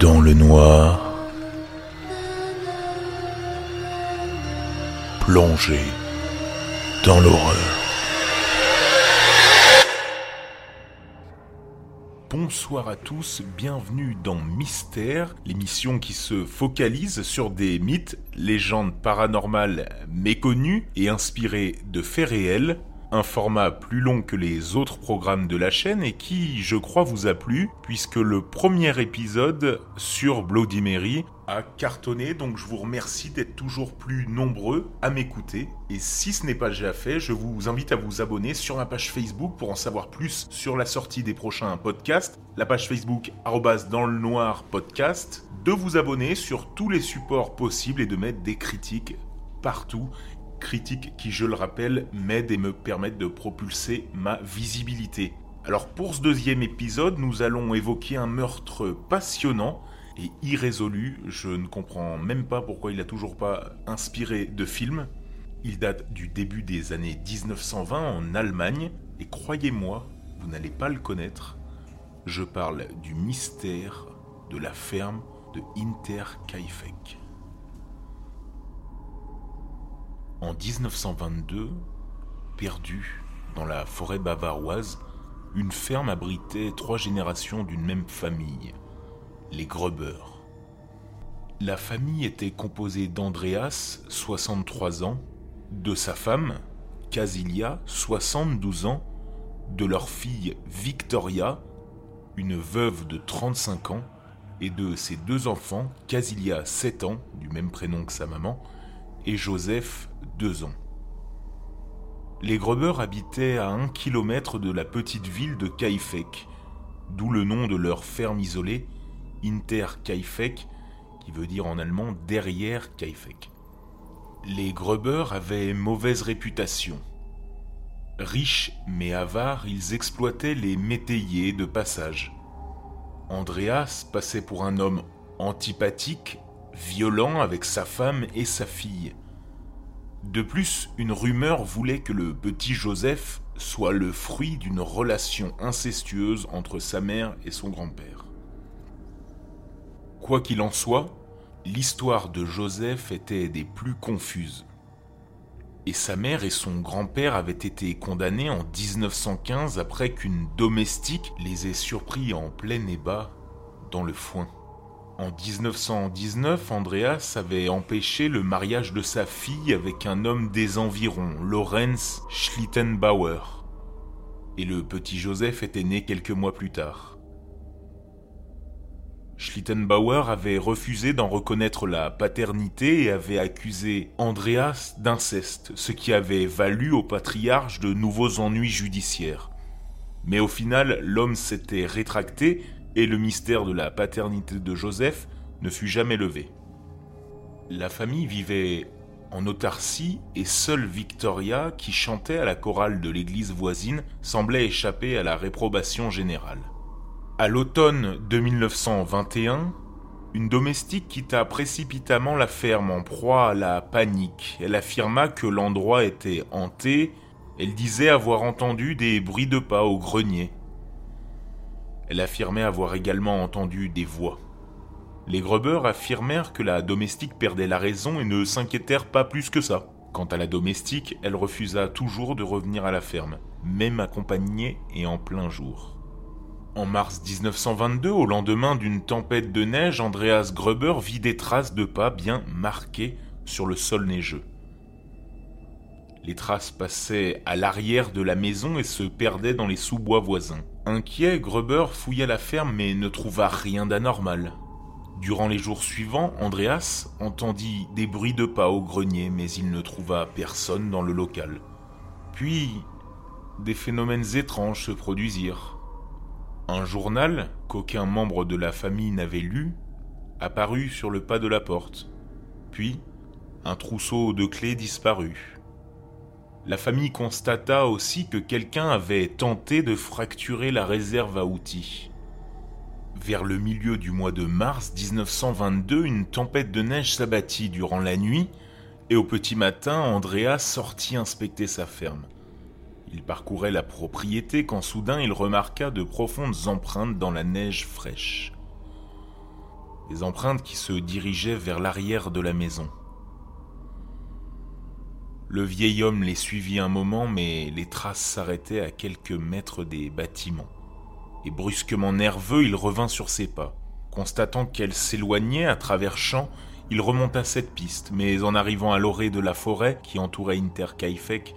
dans le noir, plongé dans l'horreur. Bonsoir à tous, bienvenue dans Mystère, l'émission qui se focalise sur des mythes, légendes paranormales méconnues et inspirées de faits réels un format plus long que les autres programmes de la chaîne et qui, je crois, vous a plu, puisque le premier épisode sur Bloody Mary a cartonné, donc je vous remercie d'être toujours plus nombreux à m'écouter. Et si ce n'est pas déjà fait, je vous invite à vous abonner sur ma page Facebook pour en savoir plus sur la sortie des prochains podcasts. La page Facebook dans le noir podcast, de vous abonner sur tous les supports possibles et de mettre des critiques partout critiques qui, je le rappelle, m'aident et me permettent de propulser ma visibilité. Alors pour ce deuxième épisode, nous allons évoquer un meurtre passionnant et irrésolu. Je ne comprends même pas pourquoi il n'a toujours pas inspiré de film. Il date du début des années 1920 en Allemagne, et croyez-moi, vous n'allez pas le connaître. Je parle du mystère de la ferme de Interkaifeck. En 1922, perdu dans la forêt bavaroise, une ferme abritait trois générations d'une même famille, les Gruber. La famille était composée d'Andreas, 63 ans, de sa femme, Casilia, 72 ans, de leur fille Victoria, une veuve de 35 ans, et de ses deux enfants, Casilia, 7 ans, du même prénom que sa maman, Joseph, deux ans. Les Gruber habitaient à un kilomètre de la petite ville de Kaifek, d'où le nom de leur ferme isolée, Inter Kaifek, qui veut dire en allemand derrière Kaifek. Les Gruber avaient mauvaise réputation. Riches mais avares, ils exploitaient les métayers de passage. Andreas passait pour un homme antipathique, violent avec sa femme et sa fille. De plus, une rumeur voulait que le petit Joseph soit le fruit d'une relation incestueuse entre sa mère et son grand-père. Quoi qu'il en soit, l'histoire de Joseph était des plus confuses. Et sa mère et son grand-père avaient été condamnés en 1915 après qu'une domestique les ait surpris en plein ébat dans le foin. En 1919, Andreas avait empêché le mariage de sa fille avec un homme des environs, Lorenz Schlittenbauer. Et le petit Joseph était né quelques mois plus tard. Schlittenbauer avait refusé d'en reconnaître la paternité et avait accusé Andreas d'inceste, ce qui avait valu au patriarche de nouveaux ennuis judiciaires. Mais au final, l'homme s'était rétracté et le mystère de la paternité de Joseph ne fut jamais levé. La famille vivait en autarcie et seule Victoria, qui chantait à la chorale de l'église voisine, semblait échapper à la réprobation générale. À l'automne de 1921, une domestique quitta précipitamment la ferme en proie à la panique. Elle affirma que l'endroit était hanté. Elle disait avoir entendu des bruits de pas au grenier. Elle affirmait avoir également entendu des voix. Les Gruber affirmèrent que la domestique perdait la raison et ne s'inquiétèrent pas plus que ça. Quant à la domestique, elle refusa toujours de revenir à la ferme, même accompagnée et en plein jour. En mars 1922, au lendemain d'une tempête de neige, Andreas Gruber vit des traces de pas bien marquées sur le sol neigeux. Les traces passaient à l'arrière de la maison et se perdaient dans les sous-bois voisins. Inquiet, Gruber fouilla la ferme mais ne trouva rien d'anormal. Durant les jours suivants, Andreas entendit des bruits de pas au grenier, mais il ne trouva personne dans le local. Puis, des phénomènes étranges se produisirent. Un journal, qu'aucun membre de la famille n'avait lu, apparut sur le pas de la porte. Puis, un trousseau de clés disparut. La famille constata aussi que quelqu'un avait tenté de fracturer la réserve à outils. Vers le milieu du mois de mars 1922, une tempête de neige s'abattit durant la nuit et au petit matin, Andrea sortit inspecter sa ferme. Il parcourait la propriété quand soudain il remarqua de profondes empreintes dans la neige fraîche. des empreintes qui se dirigeaient vers l'arrière de la maison. Le vieil homme les suivit un moment, mais les traces s'arrêtaient à quelques mètres des bâtiments. Et brusquement nerveux, il revint sur ses pas. Constatant qu'elle s'éloignait à travers champs, il remonta cette piste, mais en arrivant à l'orée de la forêt qui entourait Interkaifek,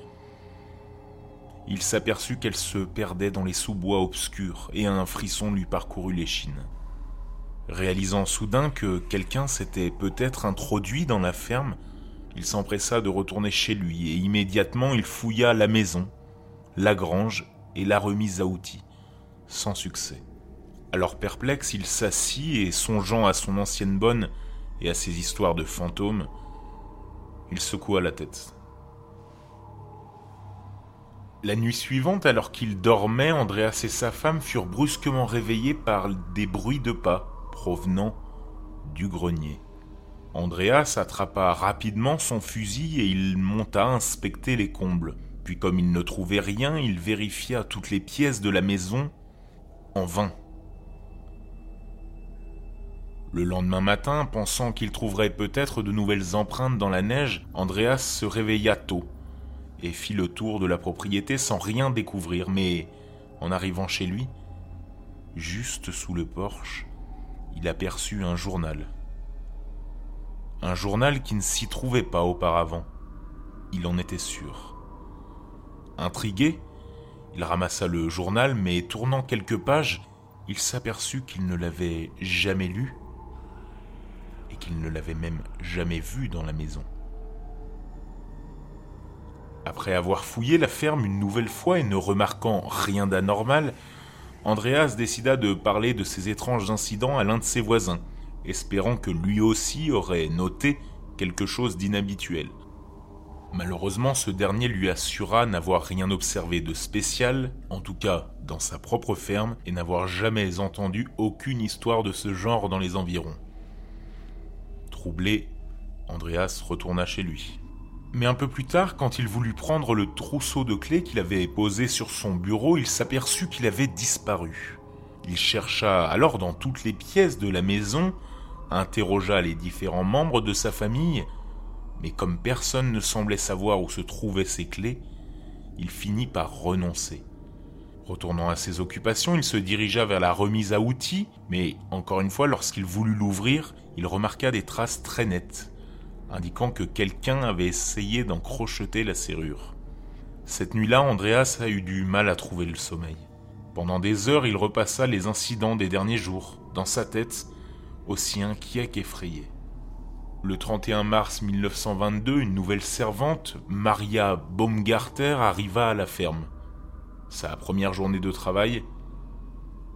il s'aperçut qu'elle se perdait dans les sous-bois obscurs et un frisson lui parcourut l'échine. Réalisant soudain que quelqu'un s'était peut-être introduit dans la ferme, il s'empressa de retourner chez lui et immédiatement il fouilla la maison, la grange et la remise à outils, sans succès. Alors perplexe, il s'assit et songeant à son ancienne bonne et à ses histoires de fantômes, il secoua la tête. La nuit suivante, alors qu'il dormait, Andreas et sa femme furent brusquement réveillés par des bruits de pas provenant du grenier. Andreas attrapa rapidement son fusil et il monta inspecter les combles. Puis comme il ne trouvait rien, il vérifia toutes les pièces de la maison en vain. Le lendemain matin, pensant qu'il trouverait peut-être de nouvelles empreintes dans la neige, Andreas se réveilla tôt et fit le tour de la propriété sans rien découvrir, mais en arrivant chez lui, juste sous le porche, il aperçut un journal un journal qui ne s'y trouvait pas auparavant. Il en était sûr. Intrigué, il ramassa le journal, mais tournant quelques pages, il s'aperçut qu'il ne l'avait jamais lu et qu'il ne l'avait même jamais vu dans la maison. Après avoir fouillé la ferme une nouvelle fois et ne remarquant rien d'anormal, Andreas décida de parler de ces étranges incidents à l'un de ses voisins, espérant que lui aussi aurait noté quelque chose d'inhabituel. Malheureusement, ce dernier lui assura n'avoir rien observé de spécial, en tout cas dans sa propre ferme, et n'avoir jamais entendu aucune histoire de ce genre dans les environs. Troublé, Andreas retourna chez lui. Mais un peu plus tard, quand il voulut prendre le trousseau de clés qu'il avait posé sur son bureau, il s'aperçut qu'il avait disparu. Il chercha alors dans toutes les pièces de la maison, interrogea les différents membres de sa famille, mais comme personne ne semblait savoir où se trouvaient ses clés, il finit par renoncer. Retournant à ses occupations, il se dirigea vers la remise à outils, mais encore une fois, lorsqu'il voulut l'ouvrir, il remarqua des traces très nettes, indiquant que quelqu'un avait essayé d'en crocheter la serrure. Cette nuit-là, Andreas a eu du mal à trouver le sommeil. Pendant des heures, il repassa les incidents des derniers jours. Dans sa tête, aussi inquiet qu'effrayé. Le 31 mars 1922, une nouvelle servante, Maria Baumgarter, arriva à la ferme. Sa première journée de travail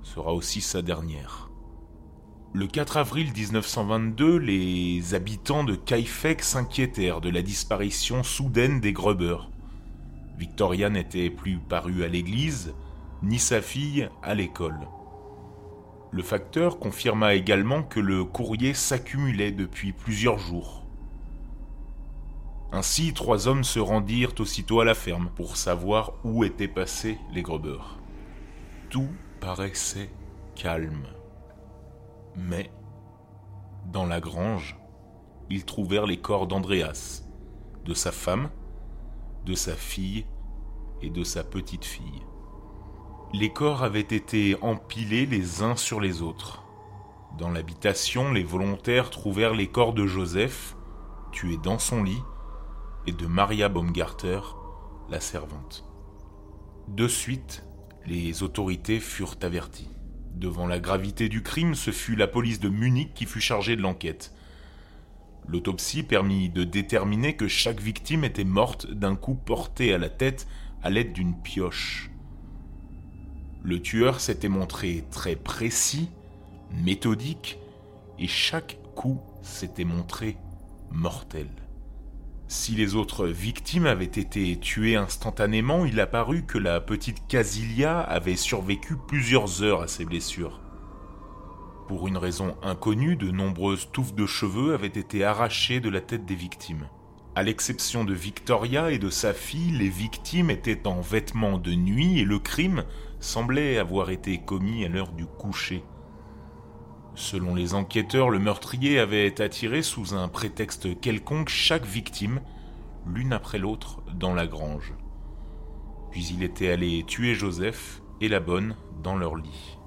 sera aussi sa dernière. Le 4 avril 1922, les habitants de Kaifek s'inquiétèrent de la disparition soudaine des Gruber. Victoria n'était plus parue à l'église, ni sa fille à l'école. Le facteur confirma également que le courrier s'accumulait depuis plusieurs jours. Ainsi, trois hommes se rendirent aussitôt à la ferme pour savoir où étaient passés les Gruber. Tout paraissait calme. Mais, dans la grange, ils trouvèrent les corps d'Andreas, de sa femme, de sa fille et de sa petite fille. Les corps avaient été empilés les uns sur les autres. Dans l'habitation, les volontaires trouvèrent les corps de Joseph, tué dans son lit, et de Maria Baumgarter, la servante. De suite, les autorités furent averties. Devant la gravité du crime, ce fut la police de Munich qui fut chargée de l'enquête. L'autopsie permit de déterminer que chaque victime était morte d'un coup porté à la tête à l'aide d'une pioche. Le tueur s'était montré très précis, méthodique, et chaque coup s'était montré mortel. Si les autres victimes avaient été tuées instantanément, il apparut que la petite Casilia avait survécu plusieurs heures à ses blessures. Pour une raison inconnue, de nombreuses touffes de cheveux avaient été arrachées de la tête des victimes. À l'exception de Victoria et de sa fille, les victimes étaient en vêtements de nuit et le crime semblait avoir été commis à l'heure du coucher. Selon les enquêteurs, le meurtrier avait attiré sous un prétexte quelconque chaque victime, l'une après l'autre, dans la grange. Puis il était allé tuer Joseph et la bonne dans leur lit.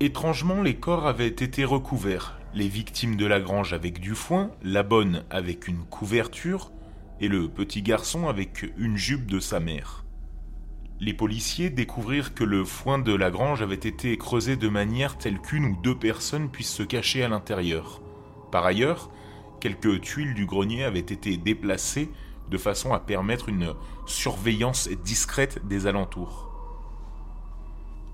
Étrangement, les corps avaient été recouverts, les victimes de la grange avec du foin, la bonne avec une couverture, et le petit garçon avec une jupe de sa mère. Les policiers découvrirent que le foin de la grange avait été creusé de manière telle qu'une ou deux personnes puissent se cacher à l'intérieur. Par ailleurs, quelques tuiles du grenier avaient été déplacées de façon à permettre une surveillance discrète des alentours.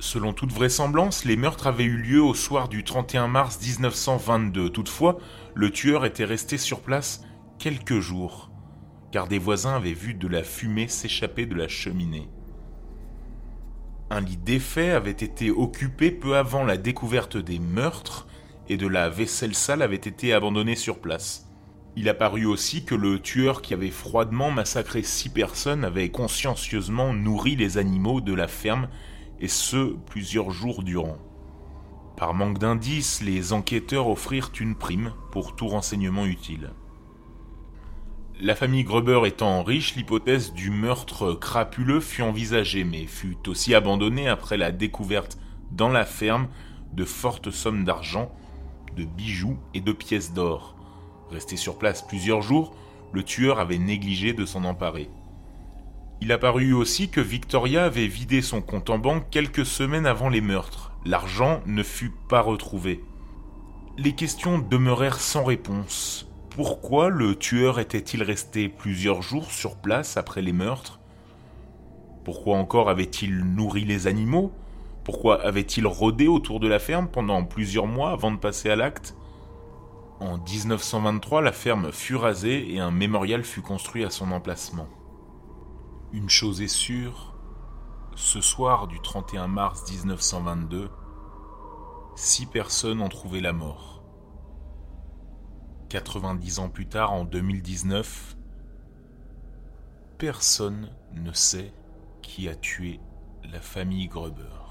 Selon toute vraisemblance, les meurtres avaient eu lieu au soir du 31 mars 1922. Toutefois, le tueur était resté sur place quelques jours, car des voisins avaient vu de la fumée s'échapper de la cheminée. Un lit défait avait été occupé peu avant la découverte des meurtres et de la vaisselle sale avait été abandonnée sur place. Il apparut aussi que le tueur qui avait froidement massacré six personnes avait consciencieusement nourri les animaux de la ferme et ce plusieurs jours durant. Par manque d'indices, les enquêteurs offrirent une prime pour tout renseignement utile. La famille Gruber étant riche, l'hypothèse du meurtre crapuleux fut envisagée, mais fut aussi abandonnée après la découverte dans la ferme de fortes sommes d'argent, de bijoux et de pièces d'or. Resté sur place plusieurs jours, le tueur avait négligé de s'en emparer. Il apparut aussi que Victoria avait vidé son compte en banque quelques semaines avant les meurtres. L'argent ne fut pas retrouvé. Les questions demeurèrent sans réponse. Pourquoi le tueur était-il resté plusieurs jours sur place après les meurtres? Pourquoi encore avait-il nourri les animaux? Pourquoi avait-il rôdé autour de la ferme pendant plusieurs mois avant de passer à l'acte? En 1923, la ferme fut rasée et un mémorial fut construit à son emplacement. Une chose est sûre, ce soir du 31 mars 1922, six personnes ont trouvé la mort. 90 ans plus tard, en 2019, personne ne sait qui a tué la famille Gruber.